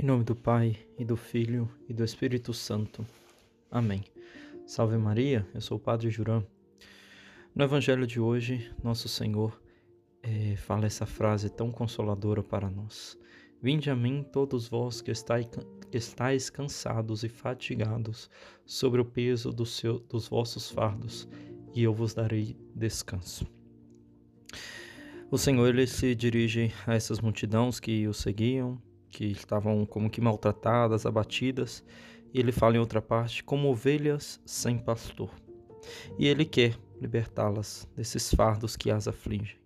Em nome do Pai, e do Filho, e do Espírito Santo. Amém. Salve Maria, eu sou o Padre Jurã. No Evangelho de hoje, nosso Senhor é, fala essa frase tão consoladora para nós. Vinde a mim todos vós que estáis, que estáis cansados e fatigados sobre o peso do seu, dos vossos fardos, e eu vos darei descanso. O Senhor ele se dirige a essas multidões que o seguiam, que estavam como que maltratadas, abatidas, e ele fala em outra parte, como ovelhas sem pastor. E ele quer libertá-las desses fardos que as afligem.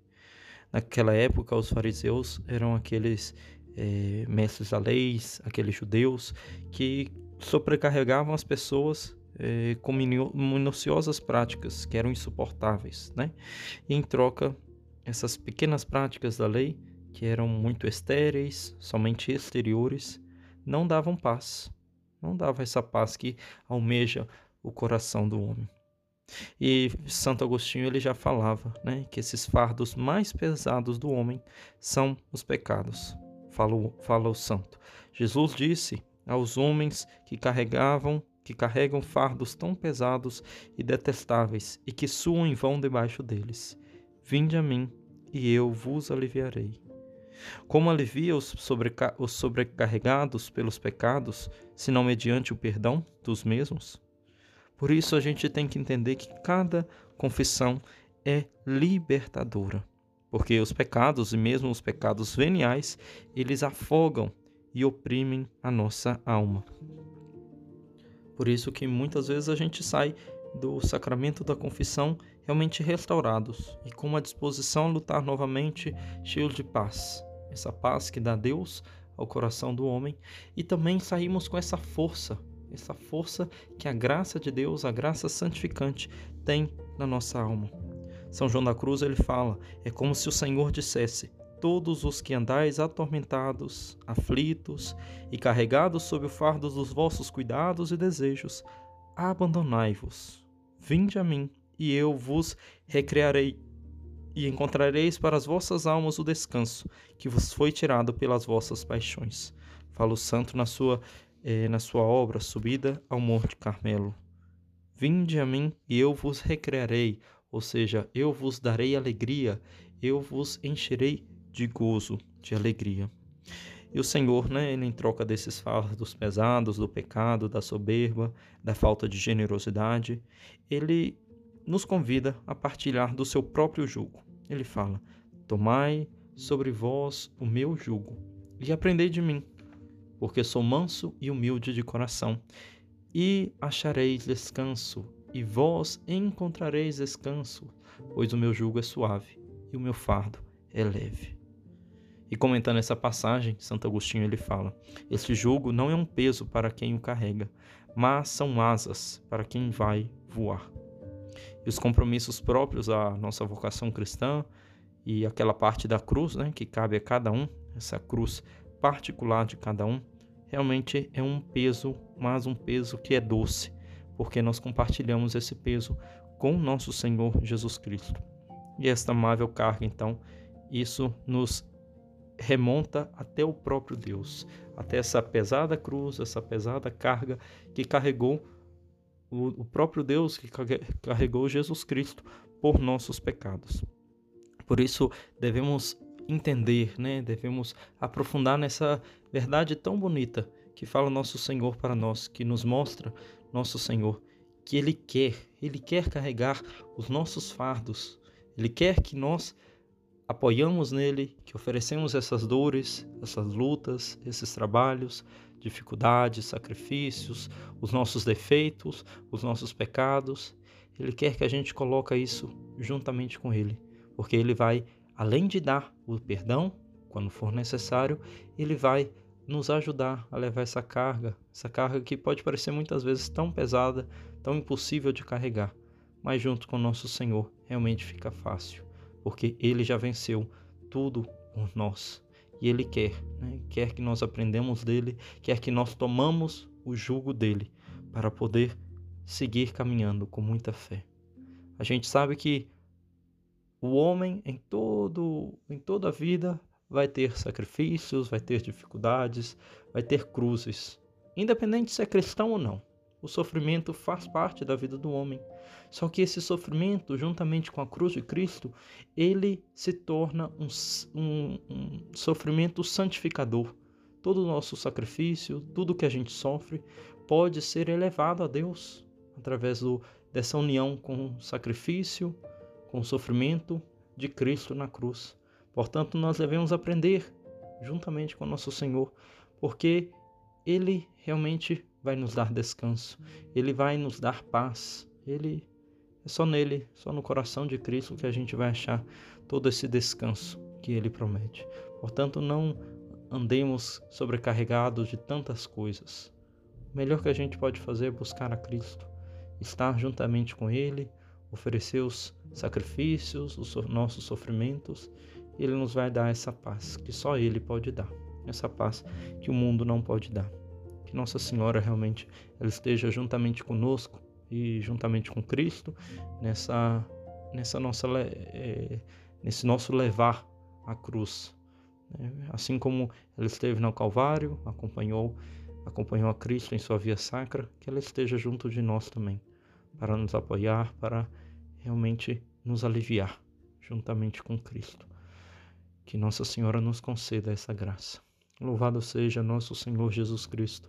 Naquela época, os fariseus eram aqueles é, mestres da lei, aqueles judeus que sobrecarregavam as pessoas é, com minuciosas práticas que eram insuportáveis, né? E em troca, essas pequenas práticas da lei que eram muito estéreis, somente exteriores, não davam paz. Não dava essa paz que almeja o coração do homem. E Santo Agostinho ele já falava, né, que esses fardos mais pesados do homem são os pecados. Fala, fala o santo. Jesus disse aos homens que carregavam, que carregam fardos tão pesados e detestáveis e que suam em vão debaixo deles: Vinde a mim, e eu vos aliviarei. Como alivia os, sobreca os sobrecarregados pelos pecados, se não mediante o perdão dos mesmos? Por isso a gente tem que entender que cada confissão é libertadora, porque os pecados e mesmo os pecados veniais, eles afogam e oprimem a nossa alma. Por isso que muitas vezes a gente sai do sacramento da confissão realmente restaurados e com uma disposição a lutar novamente, cheio de paz, essa paz que dá Deus ao coração do homem, e também saímos com essa força, essa força que a graça de Deus, a graça santificante, tem na nossa alma. São João da Cruz ele fala: é como se o Senhor dissesse: Todos os que andais atormentados, aflitos e carregados sob o fardo dos vossos cuidados e desejos, abandonai-vos. Vinde a mim, e eu vos recrearei e encontrareis para as vossas almas o descanso que vos foi tirado pelas vossas paixões. Fala o santo na sua, eh, na sua obra Subida ao Monte Carmelo. Vinde a mim e eu vos recrearei, ou seja, eu vos darei alegria, eu vos encherei de gozo, de alegria. E o Senhor, né, ele em troca desses fardos pesados, do pecado, da soberba, da falta de generosidade, ele nos convida a partilhar do seu próprio jugo. Ele fala: Tomai sobre vós o meu jugo e aprendei de mim, porque sou manso e humilde de coração, e achareis descanso, e vós encontrareis descanso, pois o meu jugo é suave e o meu fardo é leve. E comentando essa passagem, Santo Agostinho ele fala: Este jugo não é um peso para quem o carrega, mas são asas para quem vai voar e os compromissos próprios à nossa vocação cristã e aquela parte da cruz, né, que cabe a cada um, essa cruz particular de cada um, realmente é um peso, mas um peso que é doce, porque nós compartilhamos esse peso com nosso Senhor Jesus Cristo. E esta amável carga, então, isso nos remonta até o próprio Deus, até essa pesada cruz, essa pesada carga que carregou o, próprio Deus que carregou Jesus Cristo por nossos pecados. Por isso devemos entender, né? Devemos aprofundar nessa verdade tão bonita que fala nosso Senhor para nós, que nos mostra nosso Senhor, que Ele quer, Ele quer carregar os nossos fardos, Ele quer que nós apoiamos nele, que oferecemos essas dores, essas lutas, esses trabalhos, dificuldades, sacrifícios, os nossos defeitos, os nossos pecados. Ele quer que a gente coloque isso juntamente com ele, porque ele vai, além de dar o perdão quando for necessário, ele vai nos ajudar a levar essa carga, essa carga que pode parecer muitas vezes tão pesada, tão impossível de carregar, mas junto com nosso Senhor realmente fica fácil porque ele já venceu tudo por nós. E ele quer, né? quer que nós aprendamos dele, quer que nós tomamos o jugo dele para poder seguir caminhando com muita fé. A gente sabe que o homem em todo em toda a vida vai ter sacrifícios, vai ter dificuldades, vai ter cruzes, independente se é cristão ou não. O sofrimento faz parte da vida do homem. Só que esse sofrimento, juntamente com a cruz de Cristo, ele se torna um, um, um sofrimento santificador. Todo o nosso sacrifício, tudo que a gente sofre, pode ser elevado a Deus através do, dessa união com o sacrifício, com o sofrimento de Cristo na cruz. Portanto, nós devemos aprender juntamente com nosso Senhor, porque Ele realmente vai nos dar descanso, Ele vai nos dar paz, Ele é só nele, só no coração de Cristo que a gente vai achar todo esse descanso que Ele promete. Portanto, não andemos sobrecarregados de tantas coisas. O melhor que a gente pode fazer é buscar a Cristo, estar juntamente com Ele, oferecer os sacrifícios, os nossos sofrimentos, Ele nos vai dar essa paz que só Ele pode dar, essa paz que o mundo não pode dar. Que Nossa Senhora realmente ela esteja juntamente conosco e juntamente com Cristo nessa nessa nossa é, nesse nosso levar a cruz, né? assim como ela esteve no Calvário, acompanhou acompanhou a Cristo em sua via sacra, que ela esteja junto de nós também, para nos apoiar, para realmente nos aliviar juntamente com Cristo. Que Nossa Senhora nos conceda essa graça. Louvado seja nosso Senhor Jesus Cristo,